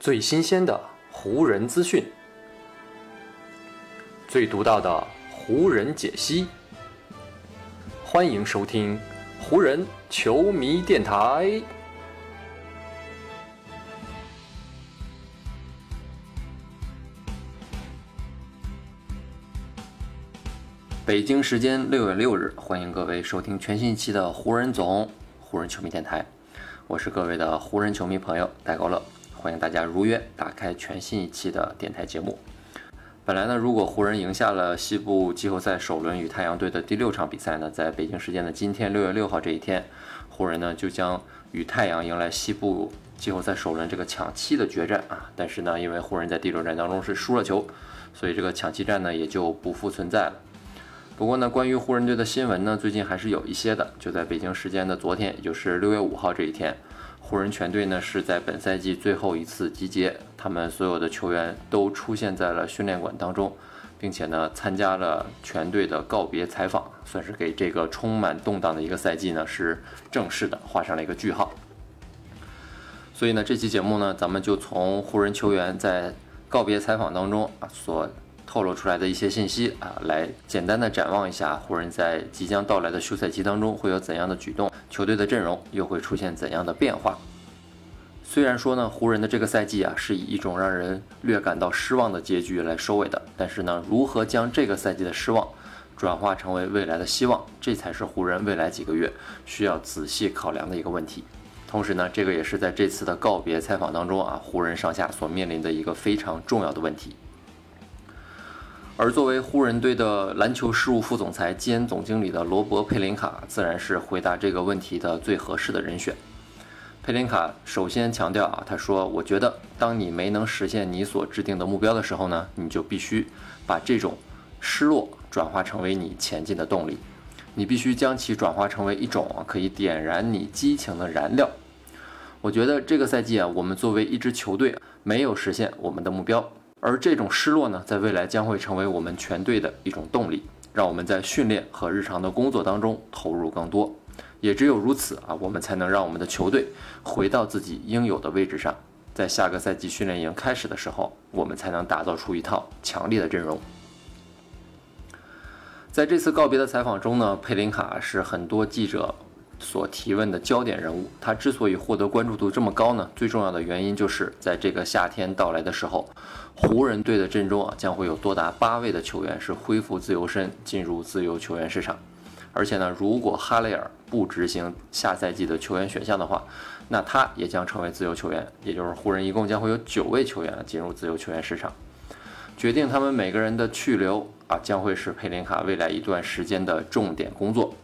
最新鲜的湖人资讯，最独到的湖人解析。欢迎收听湖人球迷电台。北京时间六月六日，欢迎各位收听全新一期的湖人总湖人球迷电台。我是各位的湖人球迷朋友戴高乐，欢迎大家如约打开全新一期的电台节目。本来呢，如果湖人赢下了西部季后赛首轮与太阳队的第六场比赛呢，在北京时间的今天六月六号这一天，湖人呢就将与太阳迎来西部季后赛首轮这个抢七的决战啊。但是呢，因为湖人在第六战当中是输了球，所以这个抢七战呢也就不复存在了。不过呢，关于湖人队的新闻呢，最近还是有一些的。就在北京时间的昨天，也就是六月五号这一天，湖人全队呢是在本赛季最后一次集结，他们所有的球员都出现在了训练馆当中，并且呢参加了全队的告别采访，算是给这个充满动荡的一个赛季呢是正式的画上了一个句号。所以呢，这期节目呢，咱们就从湖人球员在告别采访当中啊所。透露出来的一些信息啊，来简单的展望一下湖人在即将到来的休赛期当中会有怎样的举动，球队的阵容又会出现怎样的变化。虽然说呢，湖人的这个赛季啊是以一种让人略感到失望的结局来收尾的，但是呢，如何将这个赛季的失望转化成为未来的希望，这才是湖人未来几个月需要仔细考量的一个问题。同时呢，这个也是在这次的告别采访当中啊，湖人上下所面临的一个非常重要的问题。而作为湖人队的篮球事务副总裁兼总经理的罗伯·佩林卡，自然是回答这个问题的最合适的人选。佩林卡首先强调啊，他说：“我觉得，当你没能实现你所制定的目标的时候呢，你就必须把这种失落转化成为你前进的动力，你必须将其转化成为一种可以点燃你激情的燃料。”我觉得这个赛季啊，我们作为一支球队没有实现我们的目标。而这种失落呢，在未来将会成为我们全队的一种动力，让我们在训练和日常的工作当中投入更多。也只有如此啊，我们才能让我们的球队回到自己应有的位置上。在下个赛季训练营开始的时候，我们才能打造出一套强烈的阵容。在这次告别的采访中呢，佩林卡是很多记者。所提问的焦点人物，他之所以获得关注度这么高呢？最重要的原因就是在这个夏天到来的时候，湖人队的阵中啊将会有多达八位的球员是恢复自由身进入自由球员市场，而且呢，如果哈雷尔不执行下赛季的球员选项的话，那他也将成为自由球员，也就是湖人一共将会有九位球员进入自由球员市场，决定他们每个人的去留啊将会是佩林卡未来一段时间的重点工作。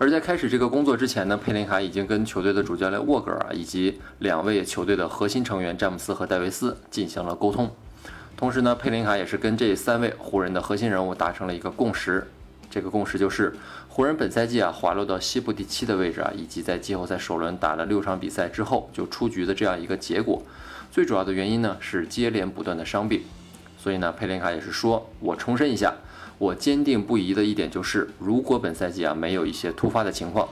而在开始这个工作之前呢，佩林卡已经跟球队的主教练沃格尔啊以及两位球队的核心成员詹姆斯和戴维斯进行了沟通。同时呢，佩林卡也是跟这三位湖人的核心人物达成了一个共识。这个共识就是，湖人本赛季啊滑落到西部第七的位置啊，以及在季后赛首轮打了六场比赛之后就出局的这样一个结果，最主要的原因呢是接连不断的伤病。所以呢，佩林卡也是说，我重申一下。我坚定不移的一点就是，如果本赛季啊没有一些突发的情况，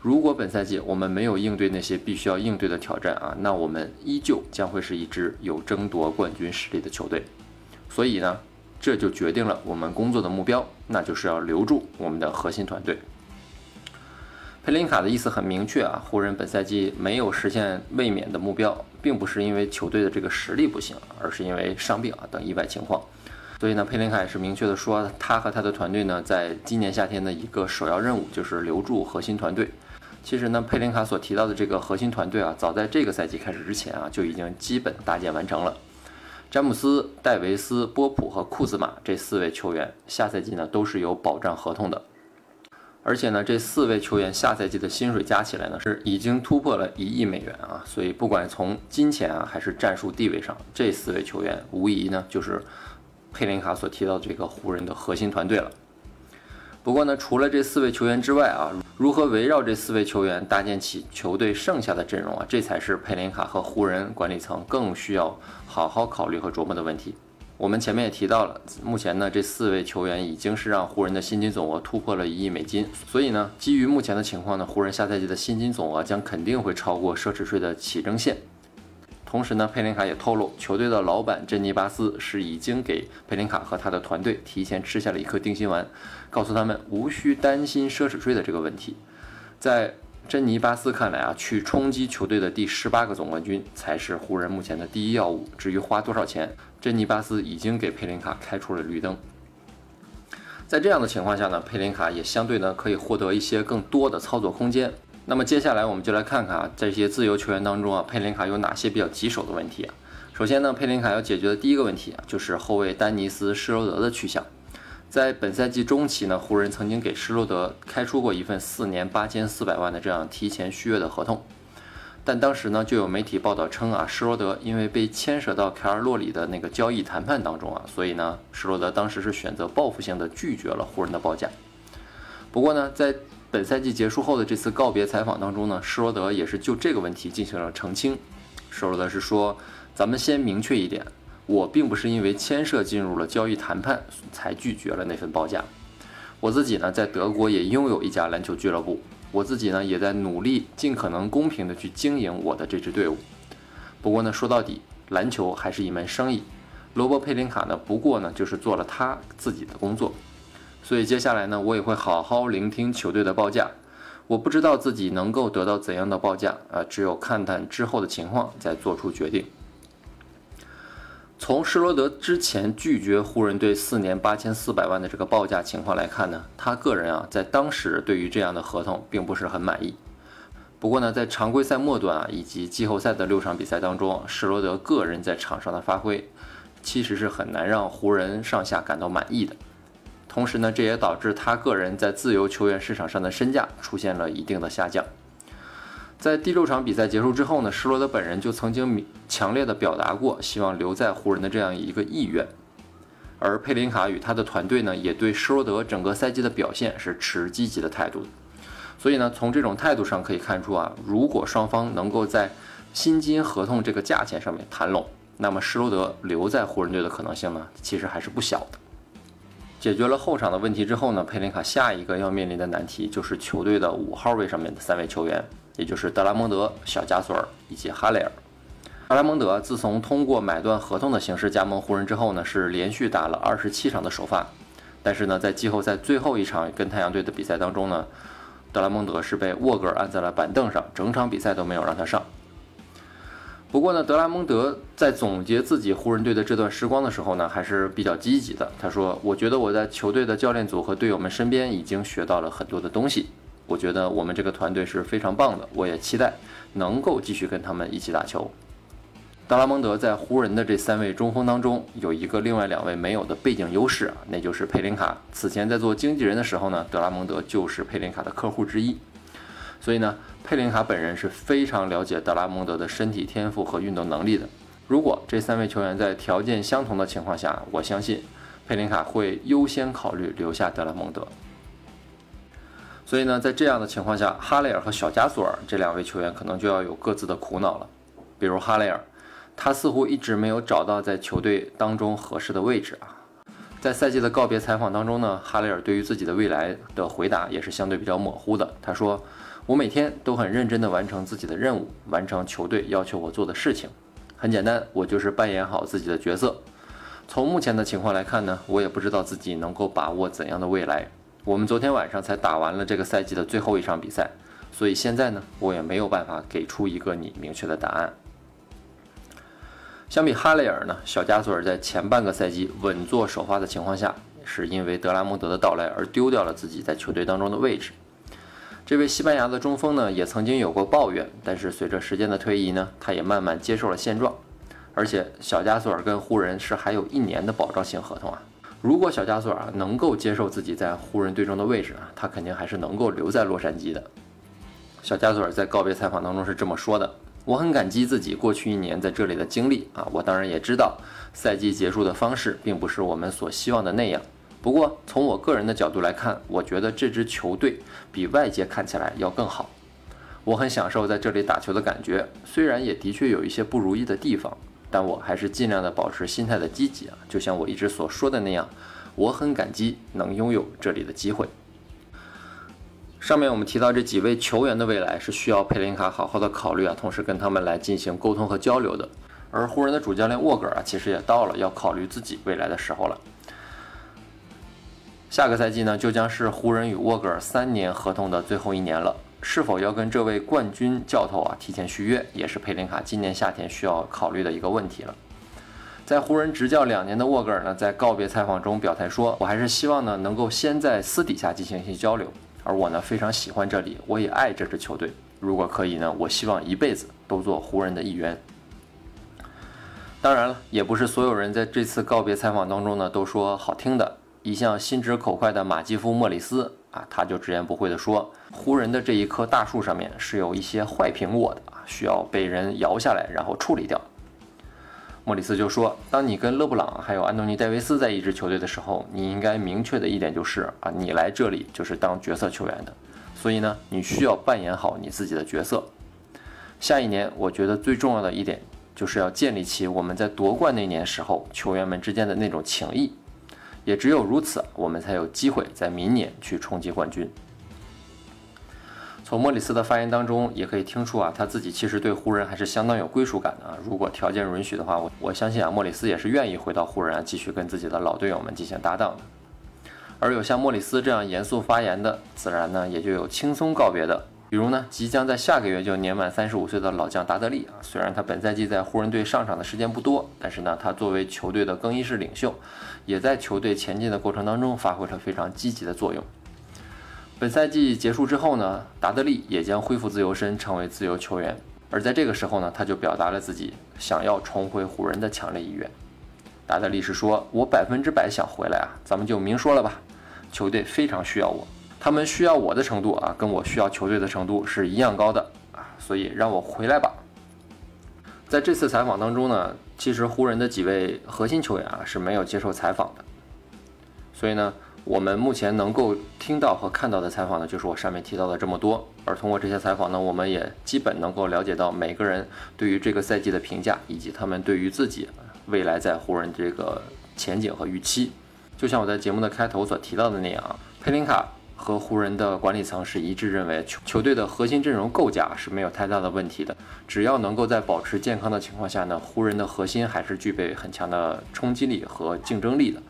如果本赛季我们没有应对那些必须要应对的挑战啊，那我们依旧将会是一支有争夺冠军实力的球队。所以呢，这就决定了我们工作的目标，那就是要留住我们的核心团队。佩林卡的意思很明确啊，湖人本赛季没有实现卫冕的目标，并不是因为球队的这个实力不行，而是因为伤病啊等意外情况。所以呢，佩林卡也是明确的说，他和他的团队呢，在今年夏天的一个首要任务就是留住核心团队。其实呢，佩林卡所提到的这个核心团队啊，早在这个赛季开始之前啊，就已经基本搭建完成了。詹姆斯、戴维斯、波普和库兹马这四位球员，下赛季呢都是有保障合同的。而且呢，这四位球员下赛季的薪水加起来呢，是已经突破了一亿美元啊。所以不管从金钱啊，还是战术地位上，这四位球员无疑呢就是。佩林卡所提到这个湖人的核心团队了。不过呢，除了这四位球员之外啊，如何围绕这四位球员搭建起球队剩下的阵容啊，这才是佩林卡和湖人管理层更需要好好考虑和琢磨的问题。我们前面也提到了，目前呢，这四位球员已经是让湖人的薪金总额突破了一亿美金。所以呢，基于目前的情况呢，湖人下赛季的薪金总额将肯定会超过奢侈税的起征线。同时呢，佩林卡也透露，球队的老板珍妮巴斯是已经给佩林卡和他的团队提前吃下了一颗定心丸，告诉他们无需担心奢侈税的这个问题。在珍妮巴斯看来啊，去冲击球队的第十八个总冠军才是湖人目前的第一要务。至于花多少钱，珍妮巴斯已经给佩林卡开出了绿灯。在这样的情况下呢，佩林卡也相对呢可以获得一些更多的操作空间。那么接下来我们就来看看啊，在这些自由球员当中啊，佩林卡有哪些比较棘手的问题啊？首先呢，佩林卡要解决的第一个问题啊，就是后卫丹尼斯施罗德的去向。在本赛季中期呢，湖人曾经给施罗德开出过一份四年八千四百万的这样提前续约的合同，但当时呢就有媒体报道称啊，施罗德因为被牵涉到凯尔洛里的那个交易谈判当中啊，所以呢，施罗德当时是选择报复性的拒绝了湖人的报价。不过呢，在本赛季结束后的这次告别采访当中呢，施罗德也是就这个问题进行了澄清。施罗德是说：“咱们先明确一点。”我并不是因为牵涉进入了交易谈判才拒绝了那份报价。我自己呢，在德国也拥有一家篮球俱乐部，我自己呢，也在努力尽可能公平的去经营我的这支队伍。不过呢，说到底，篮球还是一门生意。罗伯·佩林卡呢，不过呢，就是做了他自己的工作。所以接下来呢，我也会好好聆听球队的报价。我不知道自己能够得到怎样的报价啊，只有看看之后的情况再做出决定。从施罗德之前拒绝湖人队四年八千四百万的这个报价情况来看呢，他个人啊在当时对于这样的合同并不是很满意。不过呢，在常规赛末端啊以及季后赛的六场比赛当中，施罗德个人在场上的发挥其实是很难让湖人上下感到满意的。同时呢，这也导致他个人在自由球员市场上的身价出现了一定的下降。在第六场比赛结束之后呢，施罗德本人就曾经强烈的表达过希望留在湖人的这样一个意愿，而佩林卡与他的团队呢，也对施罗德整个赛季的表现是持积极的态度的。所以呢，从这种态度上可以看出啊，如果双方能够在薪金合同这个价钱上面谈拢，那么施罗德留在湖人队的可能性呢，其实还是不小的。解决了后场的问题之后呢，佩林卡下一个要面临的难题就是球队的五号位上面的三位球员。也就是德拉蒙德、小加索尔以及哈雷尔。德拉蒙德自从通过买断合同的形式加盟湖人之后呢，是连续打了二十七场的首发。但是呢，在季后赛最后一场跟太阳队的比赛当中呢，德拉蒙德是被沃格尔按在了板凳上，整场比赛都没有让他上。不过呢，德拉蒙德在总结自己湖人队的这段时光的时候呢，还是比较积极的。他说：“我觉得我在球队的教练组和队友们身边已经学到了很多的东西。”我觉得我们这个团队是非常棒的，我也期待能够继续跟他们一起打球。德拉蒙德在湖人的这三位中锋当中，有一个另外两位没有的背景优势啊，那就是佩林卡。此前在做经纪人的时候呢，德拉蒙德就是佩林卡的客户之一，所以呢，佩林卡本人是非常了解德拉蒙德的身体天赋和运动能力的。如果这三位球员在条件相同的情况下，我相信佩林卡会优先考虑留下德拉蒙德。所以呢，在这样的情况下，哈雷尔和小加索尔这两位球员可能就要有各自的苦恼了。比如哈雷尔，他似乎一直没有找到在球队当中合适的位置啊。在赛季的告别采访当中呢，哈雷尔对于自己的未来的回答也是相对比较模糊的。他说：“我每天都很认真地完成自己的任务，完成球队要求我做的事情。很简单，我就是扮演好自己的角色。从目前的情况来看呢，我也不知道自己能够把握怎样的未来。”我们昨天晚上才打完了这个赛季的最后一场比赛，所以现在呢，我也没有办法给出一个你明确的答案。相比哈雷尔呢，小加索尔在前半个赛季稳坐首发的情况下，是因为德拉蒙德的到来而丢掉了自己在球队当中的位置。这位西班牙的中锋呢，也曾经有过抱怨，但是随着时间的推移呢，他也慢慢接受了现状。而且小加索尔跟湖人是还有一年的保障性合同啊。如果小加索尔能够接受自己在湖人队中的位置啊，他肯定还是能够留在洛杉矶的。小加索尔在告别采访当中是这么说的：“我很感激自己过去一年在这里的经历啊，我当然也知道赛季结束的方式并不是我们所希望的那样。不过从我个人的角度来看，我觉得这支球队比外界看起来要更好。我很享受在这里打球的感觉，虽然也的确有一些不如意的地方。”但我还是尽量的保持心态的积极啊，就像我一直所说的那样，我很感激能拥有这里的机会。上面我们提到这几位球员的未来是需要佩林卡好好的考虑啊，同时跟他们来进行沟通和交流的。而湖人的主教练沃格尔啊，其实也到了要考虑自己未来的时候了。下个赛季呢，就将是湖人与沃格尔三年合同的最后一年了。是否要跟这位冠军教头啊提前续约，也是佩林卡今年夏天需要考虑的一个问题了。在湖人执教两年的沃格尔呢，在告别采访中表态说：“我还是希望呢，能够先在私底下进行一些交流。而我呢，非常喜欢这里，我也爱这支球队。如果可以呢，我希望一辈子都做湖人的一员。”当然了，也不是所有人在这次告别采访当中呢都说好听的。一向心直口快的马基夫·莫里斯啊，他就直言不讳地说：“湖人的这一棵大树上面是有一些坏苹果的啊，需要被人摇下来，然后处理掉。”莫里斯就说：“当你跟勒布朗还有安东尼·戴维斯在一支球队的时候，你应该明确的一点就是啊，你来这里就是当角色球员的，所以呢，你需要扮演好你自己的角色。下一年，我觉得最重要的一点就是要建立起我们在夺冠那年时候球员们之间的那种情谊。”也只有如此，我们才有机会在明年去冲击冠军。从莫里斯的发言当中也可以听出啊，他自己其实对湖人还是相当有归属感的啊。如果条件允许的话，我我相信啊，莫里斯也是愿意回到湖人啊，继续跟自己的老队友们进行搭档的。而有像莫里斯这样严肃发言的，自然呢也就有轻松告别的。比如呢，即将在下个月就年满三十五岁的老将达德利啊，虽然他本赛季在湖人队上场的时间不多，但是呢，他作为球队的更衣室领袖，也在球队前进的过程当中发挥了非常积极的作用。本赛季结束之后呢，达德利也将恢复自由身，成为自由球员。而在这个时候呢，他就表达了自己想要重回湖人的强烈意愿。达德利是说：“我百分之百想回来啊，咱们就明说了吧，球队非常需要我。”他们需要我的程度啊，跟我需要球队的程度是一样高的啊，所以让我回来吧。在这次采访当中呢，其实湖人的几位核心球员啊是没有接受采访的，所以呢，我们目前能够听到和看到的采访呢，就是我上面提到的这么多。而通过这些采访呢，我们也基本能够了解到每个人对于这个赛季的评价，以及他们对于自己未来在湖人这个前景和预期。就像我在节目的开头所提到的那样，佩林卡。和湖人的管理层是一致认为，球球队的核心阵容构架是没有太大的问题的。只要能够在保持健康的情况下呢，湖人的核心还是具备很强的冲击力和竞争力的。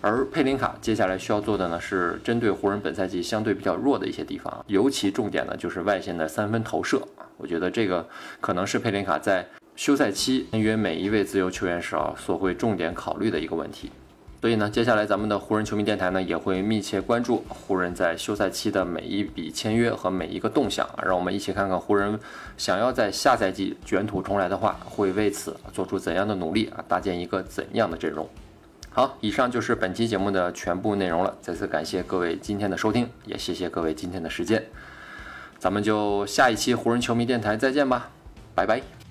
而佩林卡接下来需要做的呢，是针对湖人本赛季相对比较弱的一些地方，尤其重点呢就是外线的三分投射我觉得这个可能是佩林卡在休赛期签约每一位自由球员时啊所会重点考虑的一个问题。所以呢，接下来咱们的湖人球迷电台呢也会密切关注湖人在休赛期的每一笔签约和每一个动向啊，让我们一起看看湖人想要在下赛季卷土重来的话，会为此做出怎样的努力啊，搭建一个怎样的阵容。好，以上就是本期节目的全部内容了，再次感谢各位今天的收听，也谢谢各位今天的时间，咱们就下一期湖人球迷电台再见吧，拜拜。